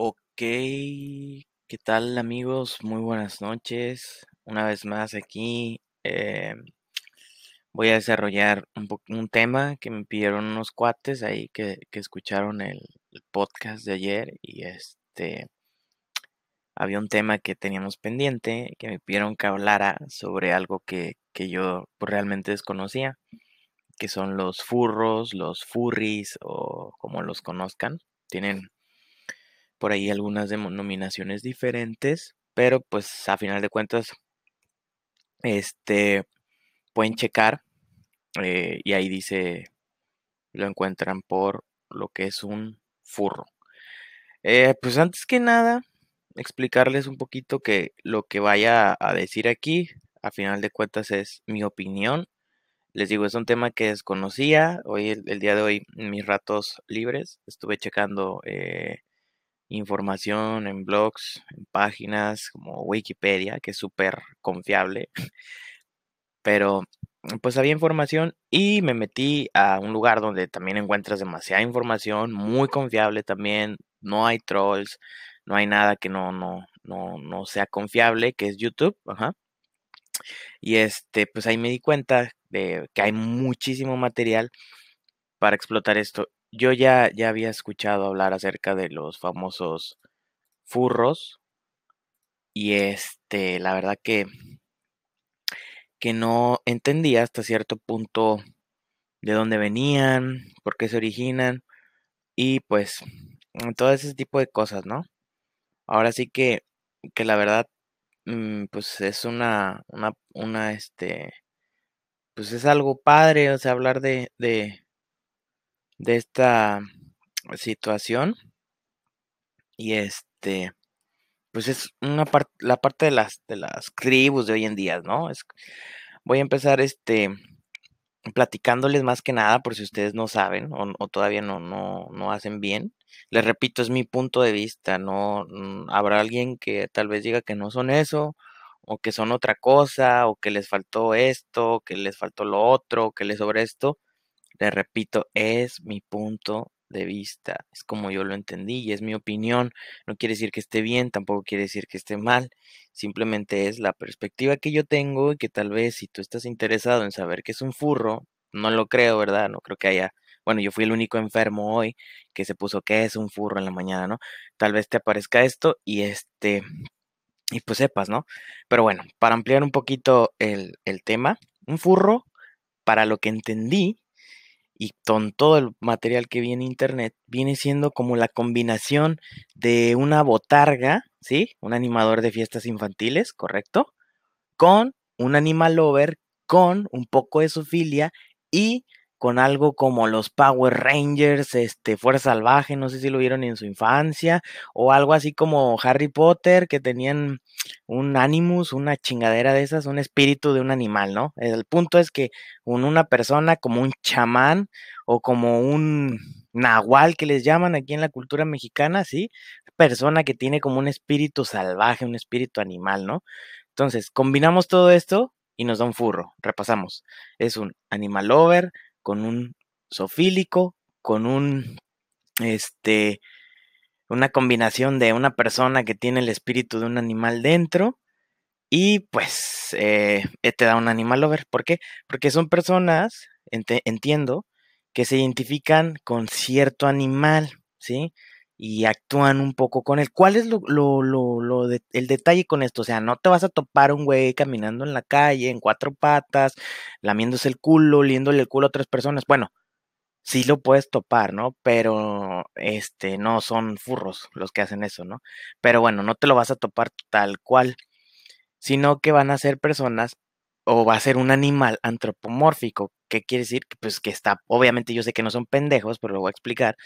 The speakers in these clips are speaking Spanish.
Ok, ¿qué tal amigos? Muy buenas noches. Una vez más aquí eh, voy a desarrollar un, tema que me pidieron unos cuates ahí que, que escucharon el, el podcast de ayer y este había un tema que teníamos pendiente que me pidieron que hablara sobre algo que, que yo pues, realmente desconocía, que son los furros, los furries o como los conozcan. Tienen por ahí algunas denominaciones diferentes, pero pues a final de cuentas, este, pueden checar eh, y ahí dice, lo encuentran por lo que es un furro. Eh, pues antes que nada, explicarles un poquito que lo que vaya a decir aquí, a final de cuentas, es mi opinión. Les digo, es un tema que desconocía. Hoy, el, día de hoy, mis ratos libres, estuve checando eh, información en blogs, en páginas como Wikipedia, que es súper confiable, pero pues había información y me metí a un lugar donde también encuentras demasiada información, muy confiable también, no hay trolls, no hay nada que no, no, no, no sea confiable, que es YouTube, ajá. Y este, pues ahí me di cuenta de que hay muchísimo material para explotar esto. Yo ya, ya había escuchado hablar acerca de los famosos furros y este, la verdad que, que no entendía hasta cierto punto de dónde venían, por qué se originan y pues todo ese tipo de cosas, ¿no? Ahora sí que, que la verdad, mm, pues es una, una, una, este, pues es algo padre, o sea, hablar de, de esta situación y este, pues es una parte, la parte de las, de las tribus de hoy en día, ¿no? Es, voy a empezar este platicándoles más que nada por si ustedes no saben o, o todavía no, no, no hacen bien. Les repito, es mi punto de vista, no mm, habrá alguien que tal vez diga que no son eso, o que son otra cosa, o que les faltó esto, que les faltó lo otro, que les sobre esto. Les repito, es mi punto de vista, es como yo lo entendí y es mi opinión. No quiere decir que esté bien, tampoco quiere decir que esté mal, simplemente es la perspectiva que yo tengo y que tal vez si tú estás interesado en saber qué es un furro, no lo creo, ¿verdad? No creo que haya, bueno, yo fui el único enfermo hoy que se puso qué es un furro en la mañana, ¿no? Tal vez te aparezca esto y este, y pues sepas, ¿no? Pero bueno, para ampliar un poquito el, el tema, un furro, para lo que entendí, y con todo el material que vi en internet, viene siendo como la combinación de una botarga, ¿sí? Un animador de fiestas infantiles, ¿correcto? Con un animal lover, con un poco de zoofilia y con algo como los Power Rangers, este, Fuerza Salvaje, no sé si lo vieron en su infancia, o algo así como Harry Potter, que tenían un animus, una chingadera de esas, un espíritu de un animal, ¿no? El punto es que un- una persona como un chamán o como un nahual que les llaman aquí en la cultura mexicana, ¿sí? Persona que tiene como un espíritu salvaje, un espíritu animal, ¿no? Entonces, combinamos todo esto y nos da un furro. Repasamos. Es un animal lover con un zoofílico, con un, este, una combinación de una persona que tiene el espíritu de un animal dentro y pues eh, eh, te da un animal lover. ¿Por qué? Porque son personas, entiendo, que se identifican con cierto animal, ¿sí? Y actúan un poco con él. ¿Cuál es lo, lo, lo, lo el detalle con esto? O sea, no te vas a topar un güey caminando en la calle en cuatro patas, lamiéndose el culo, liéndole el culo a otras personas. Bueno, sí lo puedes topar, ¿no? Pero este no son furros los que hacen eso, ¿no? Pero bueno, no te lo vas a topar tal cual sino que van a ser personas o va a ser un animal antropomórfico. ¿Qué quiere decir? Pues que está, obviamente yo sé que no son pendejos, pero lo voy a explicar.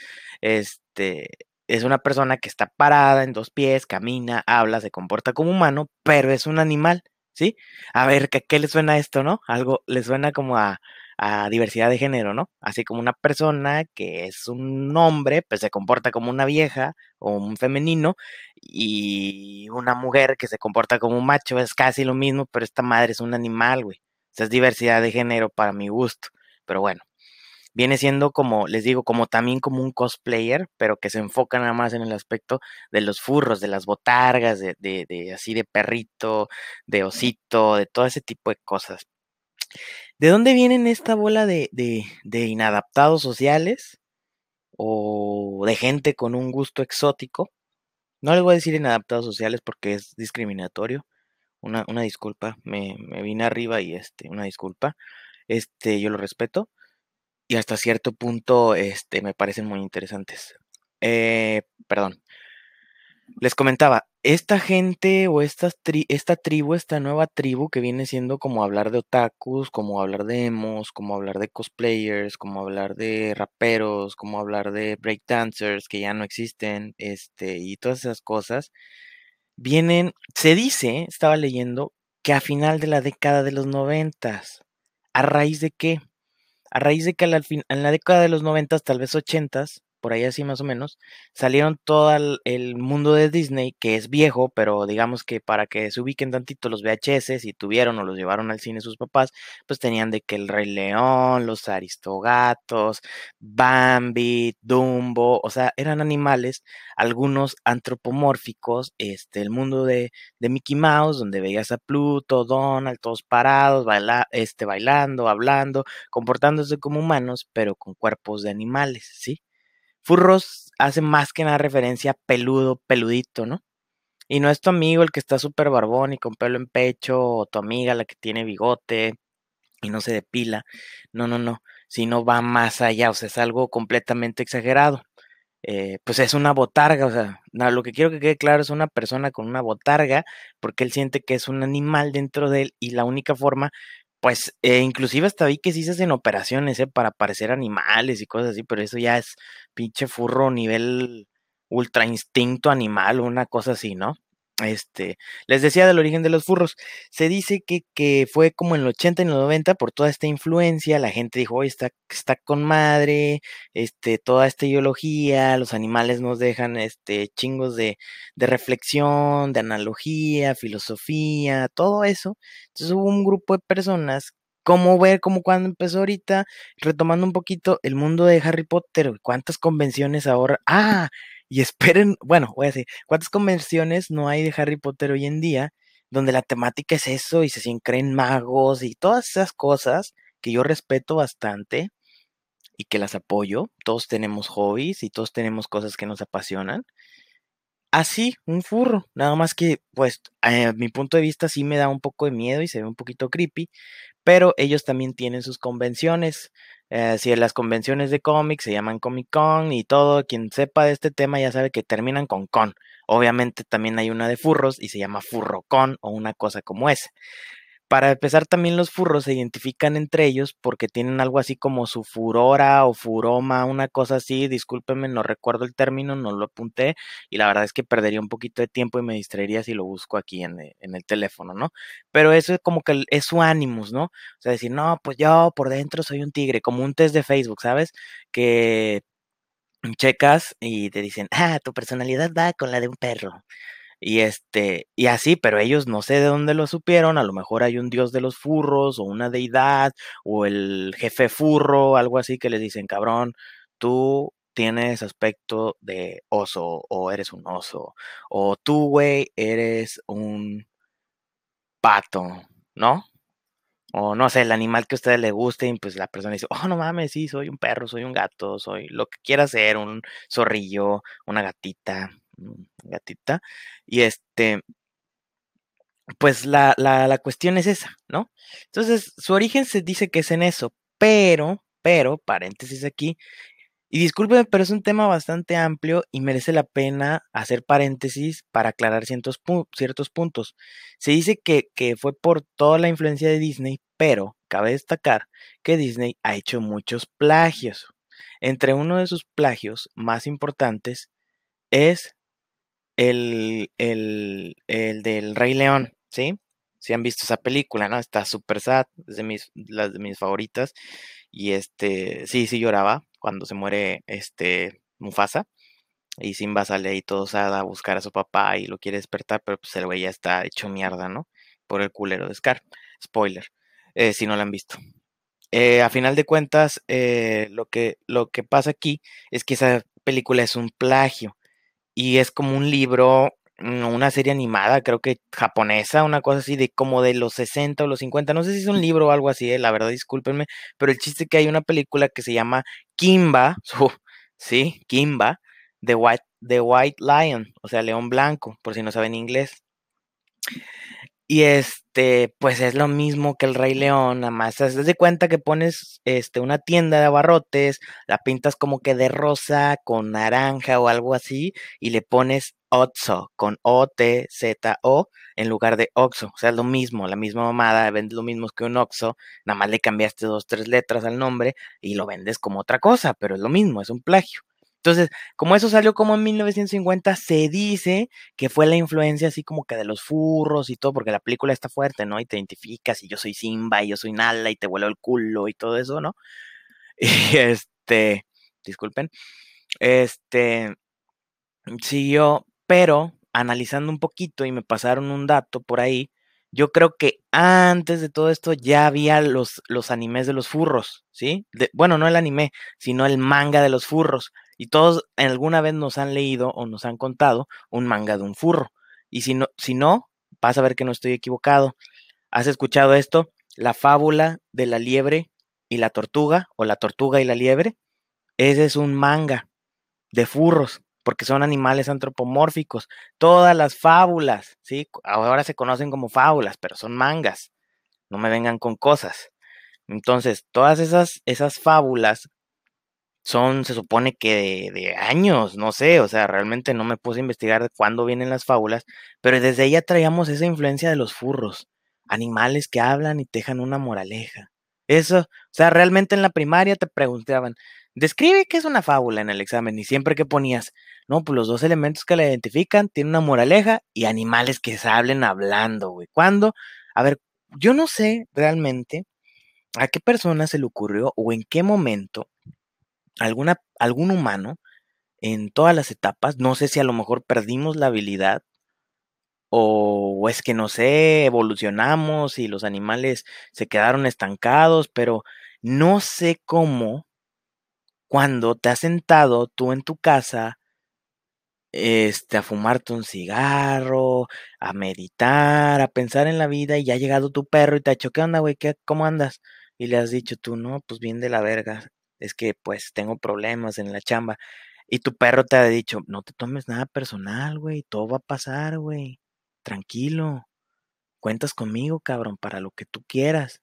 Este, es una persona que está parada en dos pies, camina, habla, se comporta como humano, pero es un animal, ¿sí? A ver, ¿qué, qué le suena esto, no? Algo le suena como a, a diversidad de género, ¿no? Así como una persona que es un hombre, pues se comporta como una vieja o un femenino, y una mujer que se comporta como un macho es casi lo mismo, pero esta madre es un animal, güey. O sea, es diversidad de género para mi gusto. Pero bueno, viene siendo como, les digo, como también como un cosplayer, pero que se enfoca nada más en el aspecto de los furros, de las botargas, de, de, de así de perrito, de osito, de todo ese tipo de cosas. ¿De dónde vienen esta bola de, de, de inadaptados sociales? O de gente con un gusto exótico. No les voy a decir inadaptados sociales porque es discriminatorio. Una, una disculpa, me, me vine arriba y este, una disculpa. Este, yo lo respeto y hasta cierto punto este, me parecen muy interesantes. Eh, perdón. Les comentaba, esta gente o esta, tri esta tribu, esta nueva tribu que viene siendo como hablar de otakus, como hablar de emos, como hablar de cosplayers, como hablar de raperos, como hablar de breakdancers que ya no existen, este, y todas esas cosas, vienen, se dice, estaba leyendo, que a final de la década de los noventas, ¿a raíz de qué? A raíz de que en la década de los noventas, tal vez ochentas, por ahí así más o menos, salieron todo el, mundo de Disney, que es viejo, pero digamos que para que se ubiquen tantito los VHS, si tuvieron o los llevaron al cine sus papás, pues tenían de que el Rey León, los Aristogatos, Bambi, Dumbo, o sea, eran animales, algunos antropomórficos, este, el mundo de, de Mickey Mouse, donde veías a Pluto, Donald, todos parados, baila, este, bailando, hablando, comportándose como humanos, pero con cuerpos de animales, ¿sí? Furros hace más que nada referencia a peludo, peludito, ¿no? Y no es tu amigo el que está súper barbón y con pelo en pecho, o tu amiga la que tiene bigote y no se depila. No, no, no. Sino va más allá, o sea, es algo completamente exagerado. Eh, pues es una botarga, o sea, lo que quiero que quede claro es una persona con una botarga, porque él siente que es un animal dentro de él y la única forma pues, eh, inclusive hasta vi que sí se hacen operaciones, ¿eh? Para parecer animales y cosas así, pero eso ya es pinche furro nivel ultra instinto animal una cosa así, ¿no? Este, les decía del origen de los furros. Se dice que, que fue como en el 80 y en el 90 por toda esta influencia. La gente dijo, oye, está, está con madre, este, toda esta ideología, los animales nos dejan este, chingos de, de reflexión, de analogía, filosofía, todo eso. Entonces hubo un grupo de personas como ver como cuando empezó ahorita, retomando un poquito el mundo de Harry Potter, cuántas convenciones ahora, ah, y esperen, bueno, voy a decir, ¿cuántas convenciones no hay de Harry Potter hoy en día donde la temática es eso y se creen magos y todas esas cosas que yo respeto bastante y que las apoyo? Todos tenemos hobbies y todos tenemos cosas que nos apasionan. Así, un furro, nada más que, pues, a mi punto de vista sí me da un poco de miedo y se ve un poquito creepy, pero ellos también tienen sus convenciones. Eh, si en las convenciones de cómics se llaman Comic Con y todo, quien sepa de este tema ya sabe que terminan con con. Obviamente también hay una de furros y se llama Furrocon o una cosa como esa. Para empezar, también los furros se identifican entre ellos porque tienen algo así como su furora o furoma, una cosa así. Discúlpenme, no recuerdo el término, no lo apunté y la verdad es que perdería un poquito de tiempo y me distraería si lo busco aquí en, eh, en el teléfono, ¿no? Pero eso es como que es su ánimos, ¿no? O sea, decir, no, pues yo por dentro soy un tigre, como un test de Facebook, ¿sabes? Que checas y te dicen, ah, tu personalidad va con la de un perro. Y este, y así, pero ellos no sé de dónde lo supieron, a lo mejor hay un dios de los furros, o una deidad, o el jefe furro, algo así que les dicen, cabrón, tú tienes aspecto de oso, o eres un oso, o tú, güey, eres un pato, ¿no? O no sé, el animal que a ustedes les guste, y pues la persona dice, oh, no mames, sí, soy un perro, soy un gato, soy lo que quiera ser, un zorrillo, una gatita, gatita. Y este, pues la, la, la cuestión es esa, ¿no? Entonces, su origen se dice que es en eso, pero, pero, paréntesis aquí, y discúlpeme, pero es un tema bastante amplio y merece la pena hacer paréntesis para aclarar ciertos, ciertos puntos. Se dice que, que fue por toda la influencia de Disney, pero cabe destacar que Disney ha hecho muchos plagios. Entre uno de sus plagios más importantes es el, el, el del Rey León, ¿sí? Si han visto esa película, ¿no? Está súper sad, es de mis, las de mis favoritas. Y este, sí, sí lloraba cuando se muere este Mufasa. Y Simba sale ahí todo sad a buscar a su papá y lo quiere despertar, pero pues el güey ya está hecho mierda, ¿no? Por el culero de Scar. Spoiler, eh, si no lo han visto. eh, a final de cuentas, eh, lo, que, lo que pasa aquí es que esa película es un plagio y es como un libro, mm, una serie animada, creo que japonesa, una cosa así de como de los 60 o los 50, no sé si es un libro o algo así, eh, la verdad discúlpenme, pero el chiste es que hay una película que se llama Kimba, sí, Kimba, The White, The White Lion, o sea, León Blanco, por si no saben inglés. Y este, pues es lo mismo que el Rey León, nada más. Haz de cuenta que pones este, una tienda de abarrotes, la pintas como que de rosa con naranja o algo así, y le pones Otso con O-T-Z-O en lugar de Oxo. O sea, es lo mismo, la misma mamada, vendes lo mismo que un Oxo, nada más le cambiaste dos, tres letras al nombre y lo vendes como otra cosa, pero es lo mismo, es un plagio. Entonces, como eso salió como en 1950, se dice que fue la influencia así como que de los furros y todo, porque la película está fuerte, ¿no? Y te identificas y yo soy Simba y yo soy Nala y te vuelo el culo y todo eso, ¿no? Y este, disculpen, este, siguió, pero analizando un poquito y me pasaron un dato por ahí, yo creo que antes de todo esto ya había los, los animes de los furros, ¿sí? bueno, no el anime, sino el manga de los furros. Y todos alguna vez nos han leído o nos han contado un manga de un furro. Y si no, si no, vas a ver que no estoy equivocado. ¿Has escuchado esto? La fábula de la liebre y la tortuga, o la tortuga y la liebre. Ese es un manga de furros, porque son animales antropomórficos. Todas las fábulas, ¿sí? Ahora se conocen como fábulas, pero son mangas. No me vengan con cosas. Entonces, todas esas, esas fábulas son, se supone que de, años, no sé, o sea, realmente no me puse a investigar de cuándo vienen las fábulas, pero desde ella traíamos esa influencia de los furros, animales que hablan y dejan una moraleja. Eso, o sea, realmente en la primaria te preguntaban, describe qué es una fábula en el examen y siempre que ponías, no, pues los dos elementos que la identifican tienen una moraleja y animales que se hablen hablando, güey. ¿Cuándo? A ver, yo no sé realmente a qué persona se le ocurrió o en qué momento alguna, algún humano en todas las etapas, no sé si a lo mejor perdimos la habilidad o, es que no sé, evolucionamos y los animales se quedaron estancados, pero no sé cómo cuando te has sentado tú en tu casa este, a fumarte un cigarro, a meditar, a pensar en la vida y ya ha llegado tu perro y te ha dicho, ¿qué onda, güey? ¿Qué, ¿Cómo andas? Y le has dicho tú, no, pues bien de la verga es que pues tengo problemas en la chamba. Y tu perro te ha dicho, no te tomes nada personal, güey, todo va a pasar, güey. Tranquilo. Cuentas conmigo, cabrón, para lo que tú quieras.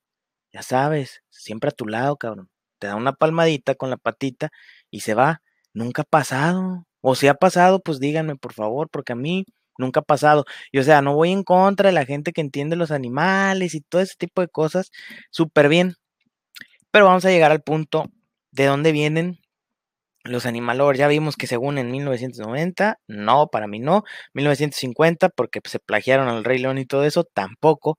Ya sabes, siempre a tu lado, cabrón. Te da una palmadita con la patita y se va. Nunca ha pasado. O si ha pasado, pues díganme, por favor, porque a mí nunca ha pasado. Y o sea, no voy en contra de la gente que entiende los animales y todo ese tipo de cosas. Súper bien. Pero vamos a llegar al punto ¿De dónde vienen los animalores? Ya vimos que según en 1990, no, para mí no. 1950, porque se plagiaron al Rey León y todo eso, tampoco.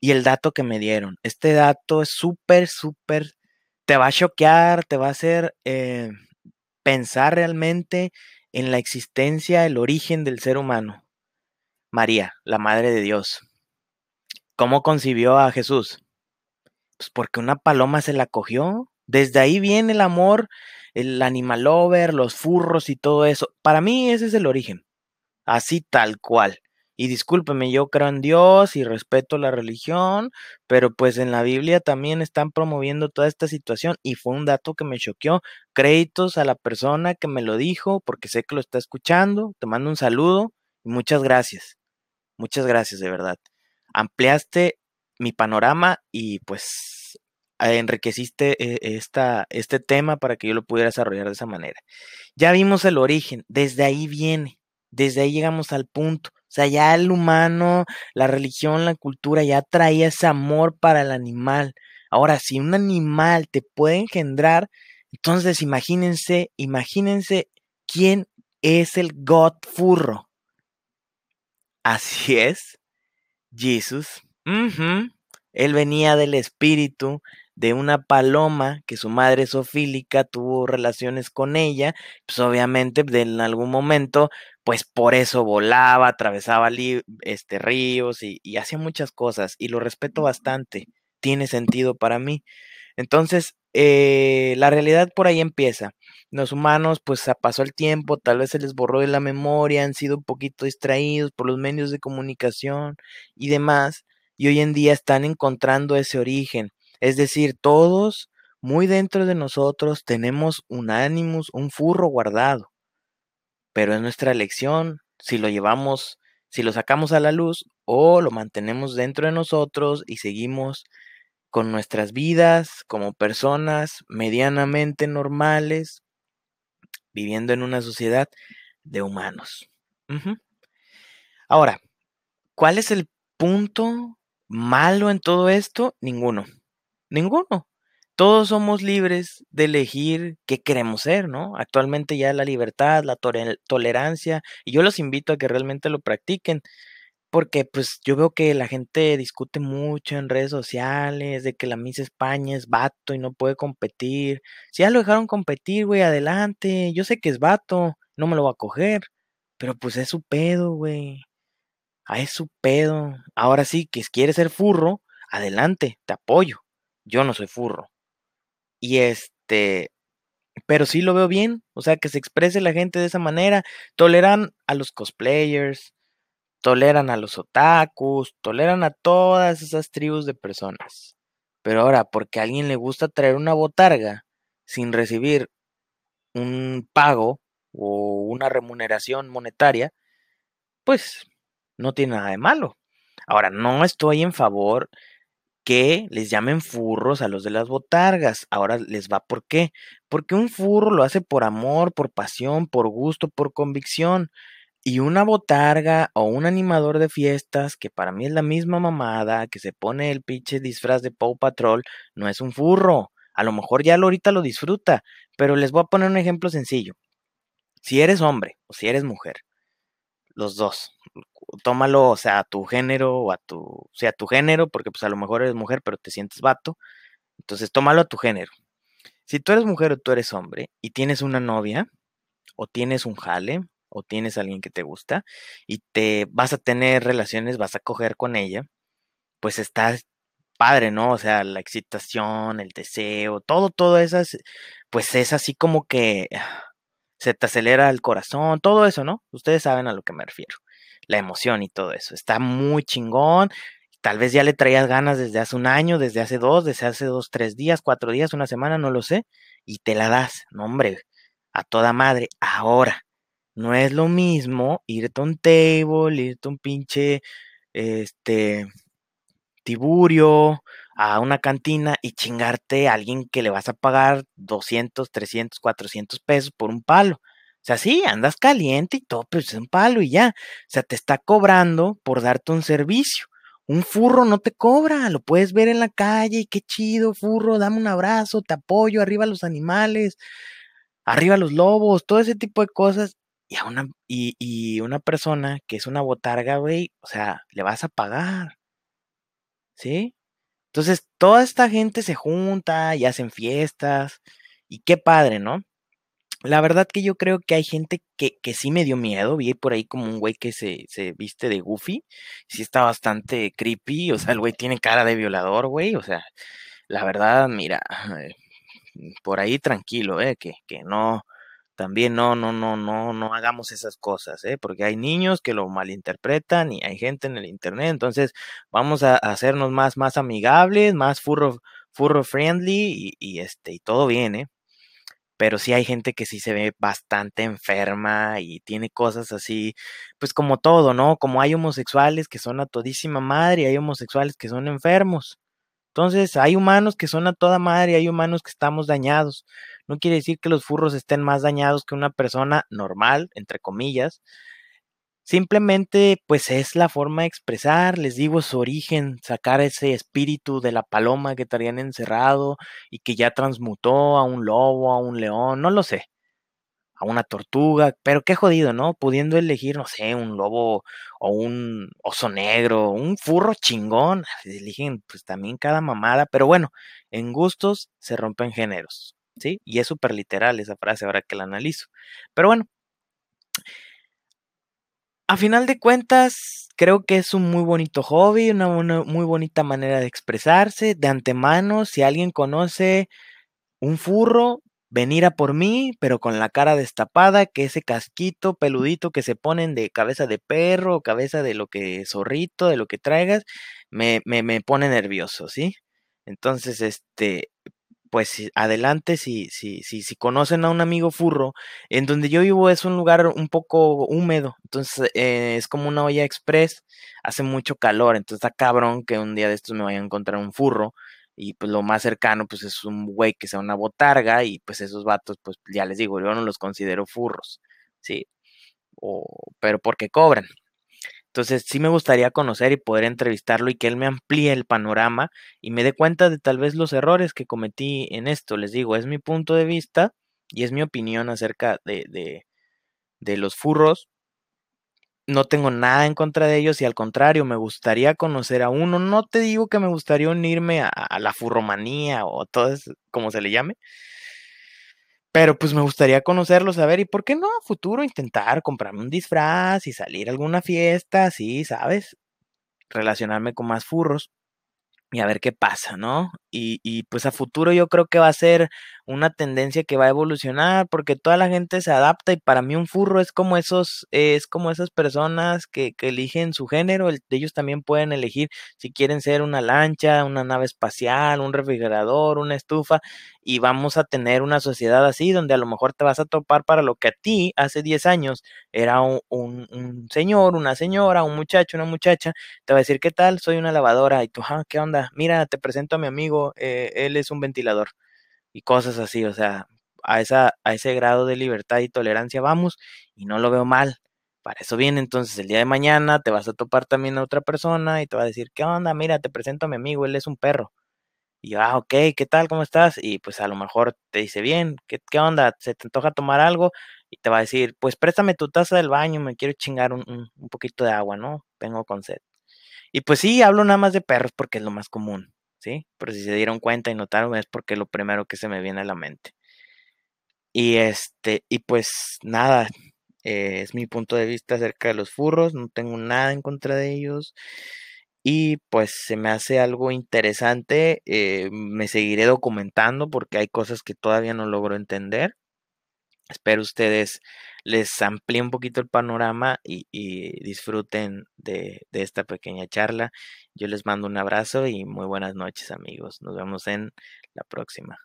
Y el dato que me dieron, este dato es súper, súper, te va a choquear, te va a hacer eh, pensar realmente en la existencia, el origen del ser humano. María, la Madre de Dios. ¿Cómo concibió a Jesús? Pues porque una paloma se la cogió. Desde ahí viene el amor, el animal lover, los furros y todo eso. Para mí ese es el origen. Así tal cual. Y discúlpeme, yo creo en Dios y respeto la religión, pero pues en la Biblia también están promoviendo toda esta situación y fue un dato que me choqueó. Créditos a la persona que me lo dijo, porque sé que lo está escuchando. Te mando un saludo y muchas gracias. Muchas gracias, de verdad. Ampliaste mi panorama y pues enriqueciste eh, esta, este tema para que yo lo pudiera desarrollar de esa manera. Ya vimos el origen, desde ahí viene, desde ahí llegamos al punto. O sea, ya el humano, la religión, la cultura ya traía ese amor para el animal. Ahora, si un animal te puede engendrar, entonces imagínense, imagínense quién es el God furro. Así es, Jesús. Él venía del espíritu, de una paloma que su madre sofílica tuvo relaciones con ella, pues obviamente en algún momento, pues por eso volaba, atravesaba este, ríos y, y hacía muchas cosas y lo respeto bastante, tiene sentido para mí. Entonces, eh, la realidad por ahí empieza. Los humanos, pues pasó el tiempo, tal vez se les borró de la memoria, han sido un poquito distraídos por los medios de comunicación y demás, y hoy en día están encontrando ese origen. Es decir, todos, muy dentro de nosotros, tenemos un ánimos, un furro guardado. Pero es nuestra elección si lo llevamos, si lo sacamos a la luz o lo mantenemos dentro de nosotros y seguimos con nuestras vidas como personas medianamente normales, viviendo en una sociedad de humanos. Ahora, ¿cuál es el punto malo en todo esto? Ninguno. Ninguno. Todos somos libres de elegir qué queremos ser, ¿no? Actualmente ya la libertad, la tolerancia, y yo los invito a que realmente lo practiquen. Porque, pues, yo veo que la gente discute mucho en redes sociales de que la Miss España es vato y no puede competir. Si ya lo dejaron competir, güey, adelante. Yo sé que es vato, no me lo va a coger, pero pues es su pedo, güey. Ah, es su pedo. Ahora sí, que quiere ser furro, adelante, te apoyo. Yo no soy furro. Y este, pero sí lo veo bien, o sea, que se exprese la gente de esa manera. Toleran a los cosplayers, toleran a los otakus, toleran a todas esas tribus de personas. Pero ahora, porque a alguien le gusta traer una botarga sin recibir un pago o una remuneración monetaria, pues no tiene nada de malo. Ahora, no estoy en favor que les llamen furros a los de las botargas. Ahora les va por qué. Porque un furro lo hace por amor, por pasión, por gusto, por convicción. Y una botarga o un animador de fiestas, que para mí es la misma mamada, que se pone el pinche disfraz de Paw Patrol, no es un furro. A lo mejor ya lo ahorita lo disfruta, pero les voy a poner un ejemplo sencillo. Si eres hombre o si eres mujer, los dos, tómalo, o sea, a tu género o a tu, o sea, a tu género, porque pues a lo mejor eres mujer, pero te sientes vato. Entonces, tómalo a tu género. Si tú eres mujer o tú eres hombre y tienes una novia o tienes un jale o tienes a alguien que te gusta y te vas a tener relaciones, vas a coger con ella, pues está padre, ¿no? O sea, la excitación, el deseo, todo, todo eso, pues es así como que se te acelera el corazón, todo eso, ¿no? Ustedes saben a lo que me refiero, la emoción y todo eso. Está muy chingón. Tal vez ya le traías ganas desde hace un año, desde hace dos, desde hace dos, tres días, cuatro días, una semana, no lo sé, y te la das, no hombre, a toda madre. Ahora, no es lo mismo irte a un table, irte a un pinche, este, tiburio, a una cantina y chingarte a alguien que le vas a pagar 200, 300, 400 pesos por un palo. O sea, sí, andas caliente y todo, pero es un palo y ya. O sea, te está cobrando por darte un servicio. Un furro no te cobra, lo puedes ver en la calle y qué chido, furro, dame un abrazo, te apoyo, arriba los animales, arriba los lobos, todo ese tipo de cosas y, a una, y, una persona que es una botarga, güey, o sea, le vas a pagar. ¿Sí? Entonces, toda esta gente se junta y hacen fiestas. Y qué padre, ¿no? La verdad que yo creo que hay gente que, que sí me dio miedo. Vi por ahí como un güey que se, se viste de Goofy. Sí está bastante creepy. O sea, el güey tiene cara de violador, güey. O sea, la verdad, mira, por ahí tranquilo, ¿eh? Que, que no, también no, no, no, no, no hagamos esas cosas, ¿eh? porque hay niños que lo malinterpretan y hay gente en el internet, entonces vamos a hacernos más, más amigables, más furro, furro friendly y, este, y todo bien, ¿eh? Pero sí hay gente que sí se ve bastante enferma y tiene cosas así, pues como todo, ¿no? Como hay homosexuales que son a todísima madre hay homosexuales que son enfermos. Entonces, hay humanos que son a toda madre hay humanos que estamos dañados. No quiere decir que los furros estén más dañados que una persona normal, entre comillas. Simplemente, pues es la forma de expresar, les digo, su origen, sacar ese espíritu de la paloma que estarían encerrado y que ya transmutó a un lobo, a un león, no lo sé a una tortuga, pero qué jodido, ¿no? Pudiendo elegir, no sé, un lobo o un oso negro, un furro chingón, eligen pues también cada mamada, pero bueno, en gustos se rompen géneros, ¿sí? Y es súper literal esa frase ahora que la analizo. Pero bueno, a final de cuentas, creo que es un muy bonito hobby, una, muy bonita manera de expresarse. De antemano, si alguien conoce un furro, venir a por mí, pero con la cara destapada, que ese casquito peludito que se ponen de cabeza de perro, cabeza de lo que zorrito, de lo que traigas, me, me, me pone nervioso, ¿sí? Entonces, este, pues adelante si, si, si, si conocen a un amigo furro, en donde yo vivo es un lugar un poco húmedo, entonces eh, es como una olla express, hace mucho calor, entonces está cabrón que un día de estos me vaya a encontrar un furro y pues lo más cercano pues es un güey que sea una botarga y pues esos vatos pues ya les digo, yo no los considero furros, sí, o, pero porque cobran. Entonces sí me gustaría conocer y poder entrevistarlo y que él me amplíe el panorama y me dé cuenta de tal vez los errores que cometí en esto. Les digo, es mi punto de vista y es mi opinión acerca de, de, de los furros. No tengo nada en contra de ellos y al contrario, me gustaría conocer a uno. No te digo que me gustaría unirme a, a la furromanía o todo eso, como se le llame, pero pues me gustaría conocerlo, saber, y por qué no a futuro intentar comprarme un disfraz y salir a alguna fiesta, sí, ¿sabes? Relacionarme con más furros y a ver qué pasa, ¿no? Y, y, pues a futuro yo creo que va a ser una tendencia que va a evolucionar porque toda la gente se adapta y para mí un furro es como esos, es como esas personas que, eligen su género, el, ellos también pueden elegir si quieren ser una lancha, una nave espacial, un refrigerador, una estufa y vamos a tener una sociedad así donde a lo mejor te vas a topar para lo que a ti hace 10 años era un, un, un señor, una señora, un muchacho, una muchacha, te va a decir, ¿qué tal? Soy una lavadora y tú, ah, ¿qué onda? Mira, te presento a mi amigo, eh, él es un ventilador y cosas así, o sea, a, esa, a ese grado de libertad y tolerancia vamos y no lo veo mal. Para eso viene entonces el día de mañana, te vas a topar también a otra persona y te va a decir, ¿qué onda? Mira, te presento a mi amigo, él es un perro. Y yo, ah, ok, ¿qué tal? ¿Cómo estás? Y pues a lo mejor te dice, bien, ¿qué, qué onda? ¿Se te antoja tomar algo? Y te va a decir, pues préstame tu taza del baño, me quiero chingar un, un, poquito de agua, ¿no? Tengo con sed. Y pues sí, hablo nada más de perros porque es lo más común, ¿sí? Pero si se dieron cuenta y notaron es porque lo primero que se me viene a la mente. Y este, y pues nada, eh, es mi punto de vista acerca de los furros, no tengo nada en contra de ellos. Y pues se me hace algo interesante, eh, me seguiré documentando porque hay cosas que todavía no logro entender. Espero ustedes les amplíe un poquito el panorama y, y disfruten de, de, esta pequeña charla. Yo les mando un abrazo y muy buenas noches amigos. Nos vemos en la próxima.